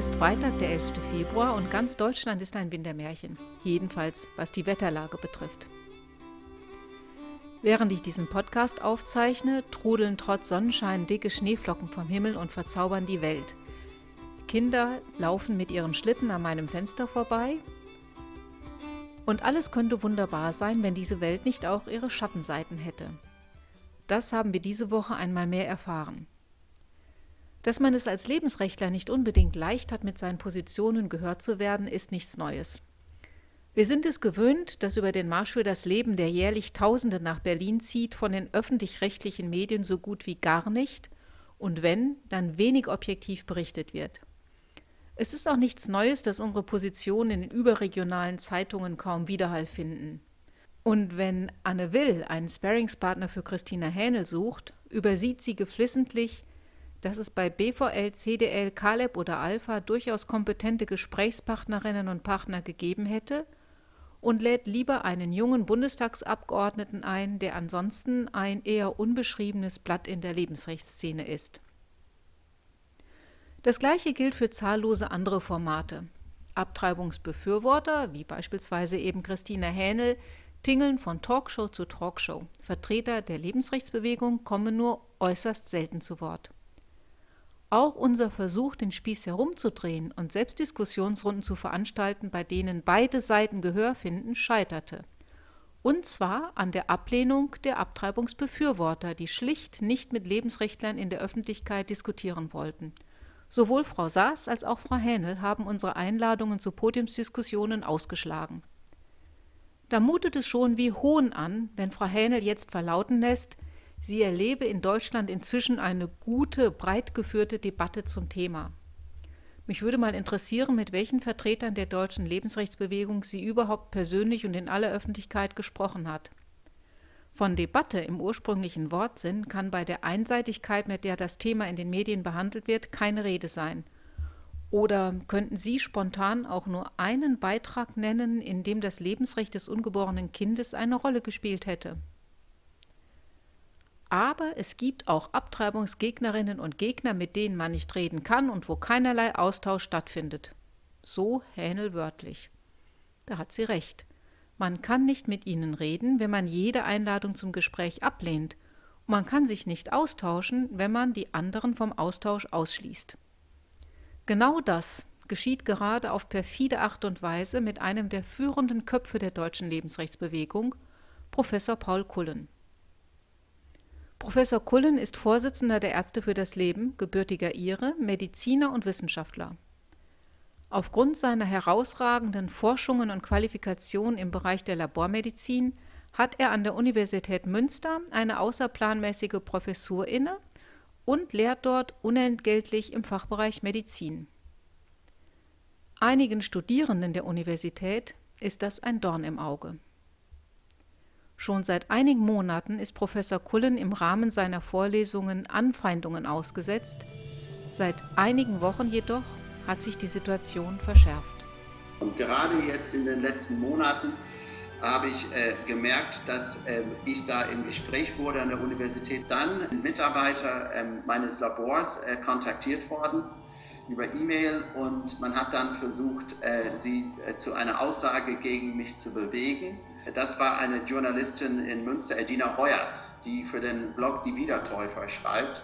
ist Freitag, der 11. Februar und ganz Deutschland ist ein Wintermärchen. Jedenfalls, was die Wetterlage betrifft. Während ich diesen Podcast aufzeichne, trudeln trotz Sonnenschein dicke Schneeflocken vom Himmel und verzaubern die Welt. Kinder laufen mit ihren Schlitten an meinem Fenster vorbei. Und alles könnte wunderbar sein, wenn diese Welt nicht auch ihre Schattenseiten hätte. Das haben wir diese Woche einmal mehr erfahren. Dass man es als Lebensrechtler nicht unbedingt leicht hat, mit seinen Positionen gehört zu werden, ist nichts Neues. Wir sind es gewöhnt, dass über den Marsch für das Leben, der jährlich Tausende nach Berlin zieht, von den öffentlich-rechtlichen Medien so gut wie gar nicht und wenn, dann wenig objektiv berichtet wird. Es ist auch nichts Neues, dass unsere Positionen in den überregionalen Zeitungen kaum Widerhall finden. Und wenn Anne Will einen Sparringspartner für Christina Hähnel sucht, übersieht sie geflissentlich, dass es bei BVL, CDL, Caleb oder Alpha durchaus kompetente Gesprächspartnerinnen und Partner gegeben hätte und lädt lieber einen jungen Bundestagsabgeordneten ein, der ansonsten ein eher unbeschriebenes Blatt in der Lebensrechtsszene ist. Das gleiche gilt für zahllose andere Formate. Abtreibungsbefürworter, wie beispielsweise eben Christina Hähnel, tingeln von Talkshow zu Talkshow. Vertreter der Lebensrechtsbewegung kommen nur äußerst selten zu Wort. Auch unser Versuch, den Spieß herumzudrehen und selbst Diskussionsrunden zu veranstalten, bei denen beide Seiten Gehör finden, scheiterte. Und zwar an der Ablehnung der Abtreibungsbefürworter, die schlicht nicht mit Lebensrechtlern in der Öffentlichkeit diskutieren wollten. Sowohl Frau Saas als auch Frau Hähnel haben unsere Einladungen zu Podiumsdiskussionen ausgeschlagen. Da mutet es schon wie Hohn an, wenn Frau Hähnel jetzt verlauten lässt, Sie erlebe in Deutschland inzwischen eine gute, breit geführte Debatte zum Thema. Mich würde mal interessieren, mit welchen Vertretern der deutschen Lebensrechtsbewegung sie überhaupt persönlich und in aller Öffentlichkeit gesprochen hat. Von Debatte im ursprünglichen Wortsinn kann bei der Einseitigkeit, mit der das Thema in den Medien behandelt wird, keine Rede sein. Oder könnten Sie spontan auch nur einen Beitrag nennen, in dem das Lebensrecht des ungeborenen Kindes eine Rolle gespielt hätte? Aber es gibt auch Abtreibungsgegnerinnen und Gegner, mit denen man nicht reden kann und wo keinerlei Austausch stattfindet. So Hähnel wörtlich. Da hat sie recht. Man kann nicht mit ihnen reden, wenn man jede Einladung zum Gespräch ablehnt. Und man kann sich nicht austauschen, wenn man die anderen vom Austausch ausschließt. Genau das geschieht gerade auf perfide Art und Weise mit einem der führenden Köpfe der deutschen Lebensrechtsbewegung, Professor Paul Kullen. Professor Kullen ist Vorsitzender der Ärzte für das Leben, gebürtiger Ire, Mediziner und Wissenschaftler. Aufgrund seiner herausragenden Forschungen und Qualifikationen im Bereich der Labormedizin hat er an der Universität Münster eine außerplanmäßige Professur inne und lehrt dort unentgeltlich im Fachbereich Medizin. Einigen Studierenden der Universität ist das ein Dorn im Auge. Schon seit einigen Monaten ist Professor Kullen im Rahmen seiner Vorlesungen Anfeindungen ausgesetzt. Seit einigen Wochen jedoch hat sich die Situation verschärft. Und gerade jetzt in den letzten Monaten habe ich äh, gemerkt, dass äh, ich da im Gespräch wurde an der Universität. Dann ein Mitarbeiter äh, meines Labors äh, kontaktiert worden über E-Mail und man hat dann versucht, äh, sie äh, zu einer Aussage gegen mich zu bewegen. Das war eine Journalistin in Münster, Edina Heuers, die für den Blog Die Wiedertäufer schreibt.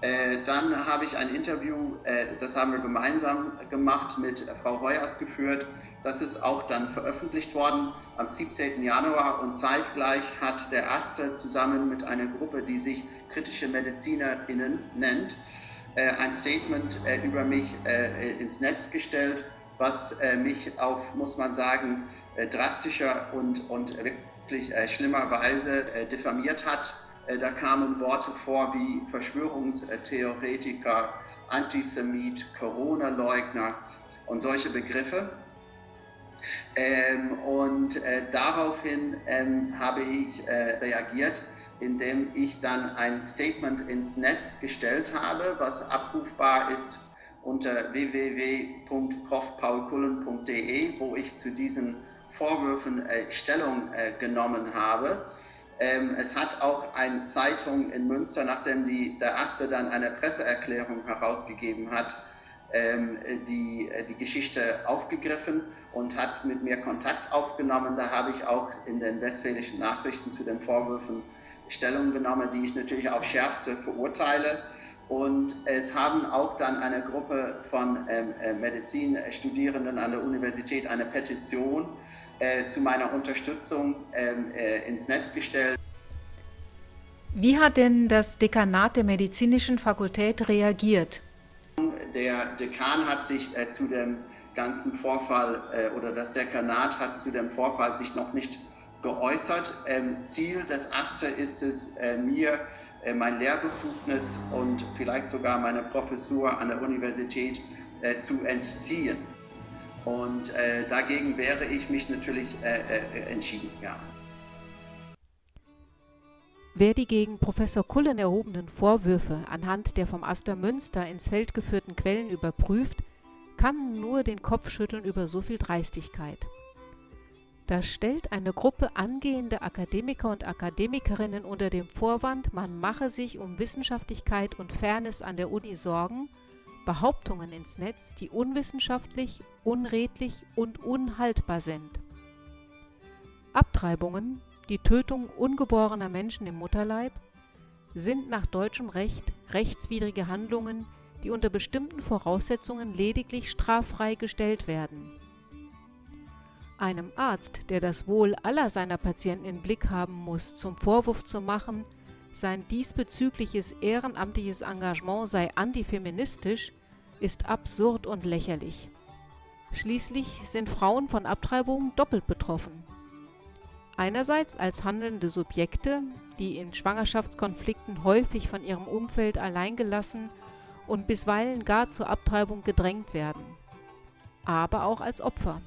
Äh, dann habe ich ein Interview, das haben wir gemeinsam gemacht, mit Frau Heuers geführt. Das ist auch dann veröffentlicht worden am 17. Januar und zeitgleich hat der Erste zusammen mit einer Gruppe, die sich kritische MedizinerInnen nennt, ein Statement über mich ins Netz gestellt, was mich auf, muss man sagen, äh, drastischer und, und wirklich äh, schlimmerweise äh, diffamiert hat. Da kamen Worte vor wie Verschwörungstheoretiker, Antisemit, Corona-Leugner und solche Begriffe. Ähm, und äh, daraufhin ähm, habe ich äh, reagiert, indem ich dann ein Statement ins Netz gestellt habe, was abrufbar ist unter www.profpaulkullen.de, wo ich zu diesen Vorwürfen äh, Stellung äh, genommen habe. Ähm, es hat auch eine Zeitung in Münster, nachdem die, der Erste dann eine Presseerklärung herausgegeben hat, ähm, die, die Geschichte aufgegriffen und hat mit mir Kontakt aufgenommen. Da habe ich auch in den westfälischen Nachrichten zu den Vorwürfen Stellung genommen, die ich natürlich auf schärfste verurteile. Und es haben auch dann eine Gruppe von ähm, äh, Medizinstudierenden an der Universität eine Petition äh, zu meiner Unterstützung ähm, äh, ins Netz gestellt. Wie hat denn das Dekanat der Medizinischen Fakultät reagiert? Der Dekan hat sich äh, zu dem ganzen Vorfall äh, oder das Dekanat hat zu dem Vorfall sich noch nicht geäußert. Ähm, Ziel des ASTE ist es, äh, mir äh, mein Lehrbefugnis und vielleicht sogar meine Professur an der Universität äh, zu entziehen. Und dagegen wäre ich mich natürlich entschieden, ja. Wer die gegen Professor Kullen erhobenen Vorwürfe anhand der vom Aster Münster ins Feld geführten Quellen überprüft, kann nur den Kopf schütteln über so viel Dreistigkeit. Da stellt eine Gruppe angehende Akademiker und Akademikerinnen unter dem Vorwand, man mache sich um Wissenschaftlichkeit und Fairness an der Uni Sorgen, Behauptungen ins Netz, die unwissenschaftlich, unredlich und unhaltbar sind. Abtreibungen, die Tötung ungeborener Menschen im Mutterleib, sind nach deutschem Recht rechtswidrige Handlungen, die unter bestimmten Voraussetzungen lediglich straffrei gestellt werden. Einem Arzt, der das Wohl aller seiner Patienten im Blick haben muss, zum Vorwurf zu machen, sein diesbezügliches ehrenamtliches Engagement sei antifeministisch, ist absurd und lächerlich. Schließlich sind Frauen von Abtreibungen doppelt betroffen. Einerseits als handelnde Subjekte, die in Schwangerschaftskonflikten häufig von ihrem Umfeld alleingelassen und bisweilen gar zur Abtreibung gedrängt werden, aber auch als Opfer.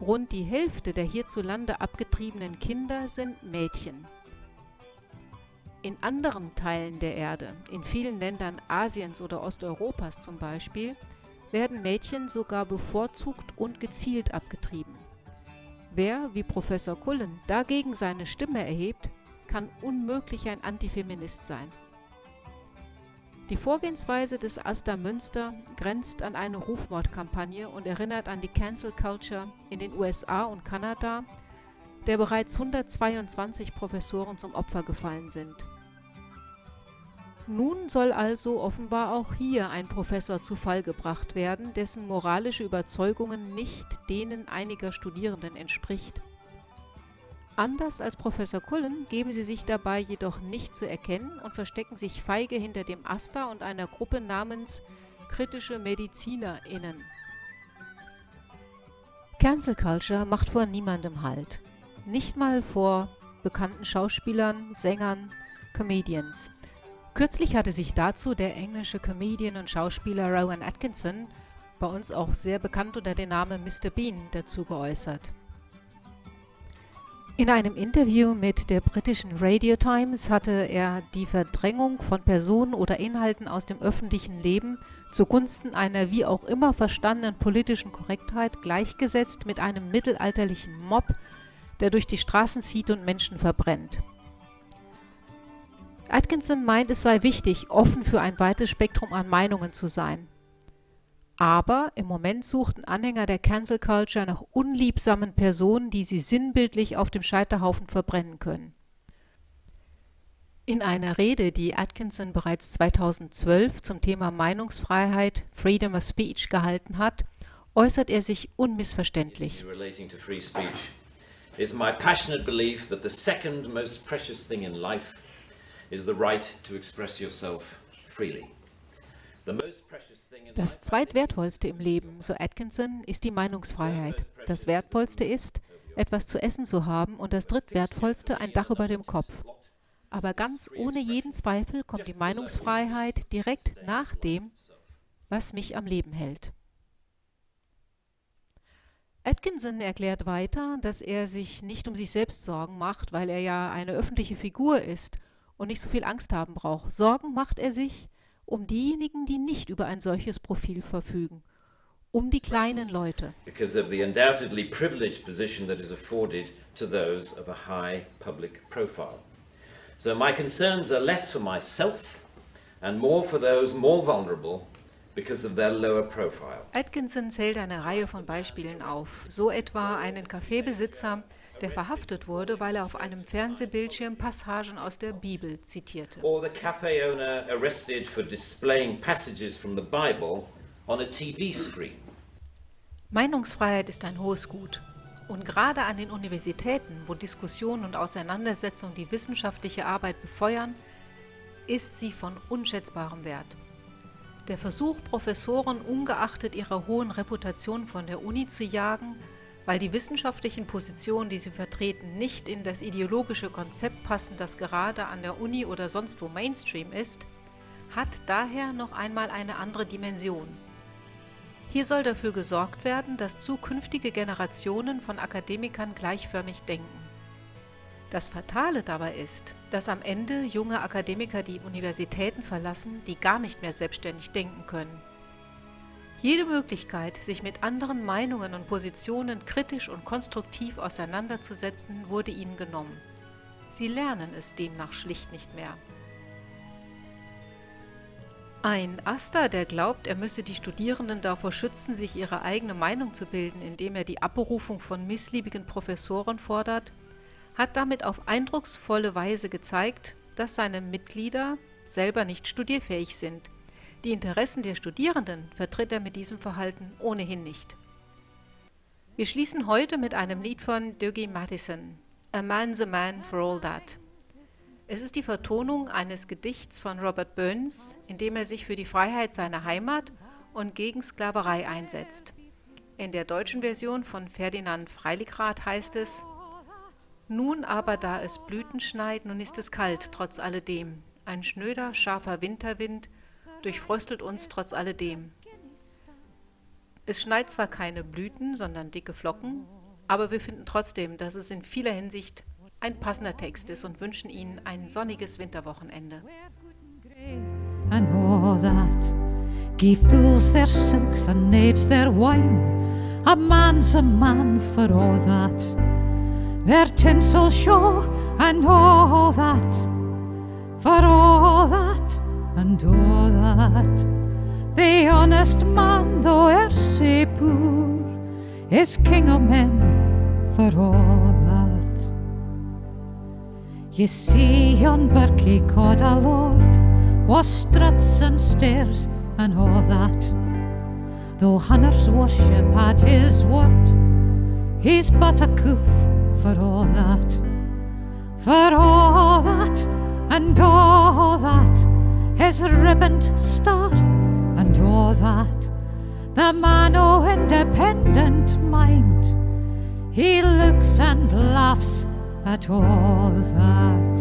Rund die Hälfte der hierzulande abgetriebenen Kinder sind Mädchen. In anderen Teilen der Erde, in vielen Ländern Asiens oder Osteuropas zum Beispiel, werden Mädchen sogar bevorzugt und gezielt abgetrieben. Wer, wie Professor Kullen, dagegen seine Stimme erhebt, kann unmöglich ein Antifeminist sein. Die Vorgehensweise des Asta Münster grenzt an eine Rufmordkampagne und erinnert an die Cancel Culture in den USA und Kanada, der bereits 122 Professoren zum Opfer gefallen sind. Nun soll also offenbar auch hier ein Professor zu Fall gebracht werden, dessen moralische Überzeugungen nicht denen einiger Studierenden entspricht. Anders als Professor Cullen geben sie sich dabei jedoch nicht zu erkennen und verstecken sich feige hinter dem Asta und einer Gruppe namens kritische MedizinerInnen. Cancel Culture macht vor niemandem Halt. Nicht mal vor bekannten Schauspielern, Sängern, Comedians. Kürzlich hatte sich dazu der englische Comedian und Schauspieler Rowan Atkinson, bei uns auch sehr bekannt unter dem Namen Mr. Bean, dazu geäußert. In einem Interview mit der britischen Radio Times hatte er die Verdrängung von Personen oder Inhalten aus dem öffentlichen Leben zugunsten einer wie auch immer verstandenen politischen Korrektheit gleichgesetzt mit einem mittelalterlichen Mob, der durch die Straßen zieht und Menschen verbrennt. Atkinson meint, es sei wichtig, offen für ein weites Spektrum an Meinungen zu sein. Aber im Moment suchten Anhänger der Cancel Culture nach unliebsamen Personen, die sie sinnbildlich auf dem Scheiterhaufen verbrennen können. In einer Rede, die Atkinson bereits 2012 zum Thema Meinungsfreiheit, Freedom of Speech gehalten hat, äußert er sich unmissverständlich. is my passionate belief that the second most precious thing in life is the right to express yourself freely. Das zweitwertvollste im Leben, so Atkinson, ist die Meinungsfreiheit. Das wertvollste ist, etwas zu essen zu haben und das drittwertvollste ein Dach über dem Kopf. Aber ganz ohne jeden Zweifel kommt die Meinungsfreiheit direkt nach dem, was mich am Leben hält. Atkinson erklärt weiter, dass er sich nicht um sich selbst Sorgen macht, weil er ja eine öffentliche Figur ist und nicht so viel Angst haben braucht. Sorgen macht er sich, um diejenigen, die nicht über ein solches Profil verfügen, um die kleinen Leute. Because of the undoubtedly privileged position that is afforded to those of a high public profile. So my concerns are less for myself and more for those more vulnerable because of their lower profile. Atkinson zählt eine Reihe von Beispielen auf, so etwa einen Kaffeebesitzer, der verhaftet wurde, weil er auf einem Fernsehbildschirm Passagen aus der Bibel zitierte. Or the cafe owner arrested for displaying passages from the Bible on a TV screen. Meinungsfreiheit ist ein hohes Gut. Und gerade an den Universitäten, wo Diskussion und Auseinandersetzung die wissenschaftliche Arbeit befeuern, ist sie von unschätzbarem Wert. Der Versuch, Professoren ungeachtet ihrer hohen Reputation von der Uni zu jagen, weil die wissenschaftlichen Positionen, die sie vertreten, nicht in das ideologische Konzept passen, das gerade an der Uni oder sonst wo Mainstream ist, hat daher noch einmal eine andere Dimension. Hier soll dafür gesorgt werden, dass zukünftige Generationen von Akademikern gleichförmig denken. Das Fatale dabei ist, dass am Ende junge Akademiker die Universitäten verlassen, die gar nicht mehr selbstständig denken können. Jede Möglichkeit, sich mit anderen Meinungen und Positionen kritisch und konstruktiv auseinanderzusetzen, wurde ihnen genommen. Sie lernen es demnach schlicht nicht mehr. Ein Aster, der glaubt, er müsse die Studierenden davor schützen, sich ihre eigene Meinung zu bilden, indem er die Abberufung von missliebigen Professoren fordert, hat damit auf eindrucksvolle Weise gezeigt, dass seine Mitglieder selber nicht studierfähig sind die Interessen der Studierenden vertritt er mit diesem Verhalten ohnehin nicht. Wir schließen heute mit einem Lied von Dougie Mathison, A Man's a Man for All That. Es ist die Vertonung eines Gedichts von Robert Burns, in dem er sich für die Freiheit seiner Heimat und gegen Sklaverei einsetzt. In der deutschen Version von Ferdinand Freiligrath heißt es: Nun aber, da es Blüten schneit, nun ist es kalt, trotz alledem. Ein schnöder, scharfer Winterwind durchfröstelt uns trotz alledem. Es schneit zwar keine Blüten, sondern dicke Flocken, aber wir finden trotzdem, dass es in vieler Hinsicht ein passender Text ist und wünschen Ihnen ein sonniges Winterwochenende. And all that, give fools their silks and knaves their wine. A man's a man for all that, their tinsel show and all that, for all that. And all that. The honest man, though e'er sae poor, is king of men for all that. Ye see yon birkie called a lord, was struts and stairs and all that. Though hunters worship at his word, he's but a coof for all that. For all that and all that his ribboned star, and all that. The man o' independent mind, he looks and laughs at all that.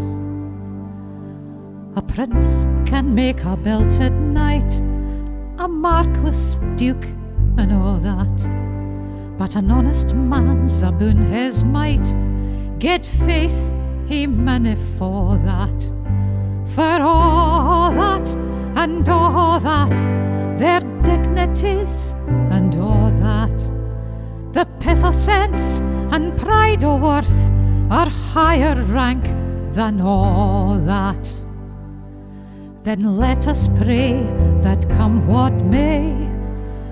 A prince can make a belted knight, a marquis, duke, and all that. But an honest man's aboon his might, get faith he manny for that for all that and all that, their dignities and all that. The pith of sense and pride o' worth are higher rank than all that. Then let us pray that come what may,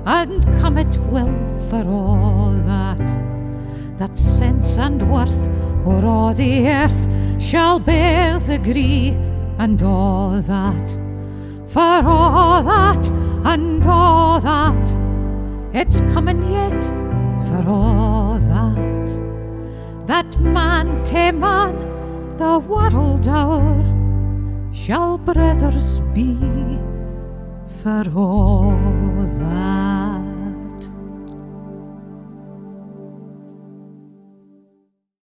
and come it will for all that. That sense and worth o'er all the earth shall bear the gree and all that, for all that and all that, it's coming yet for all that. That man to man, the world o'er, shall brothers be for all.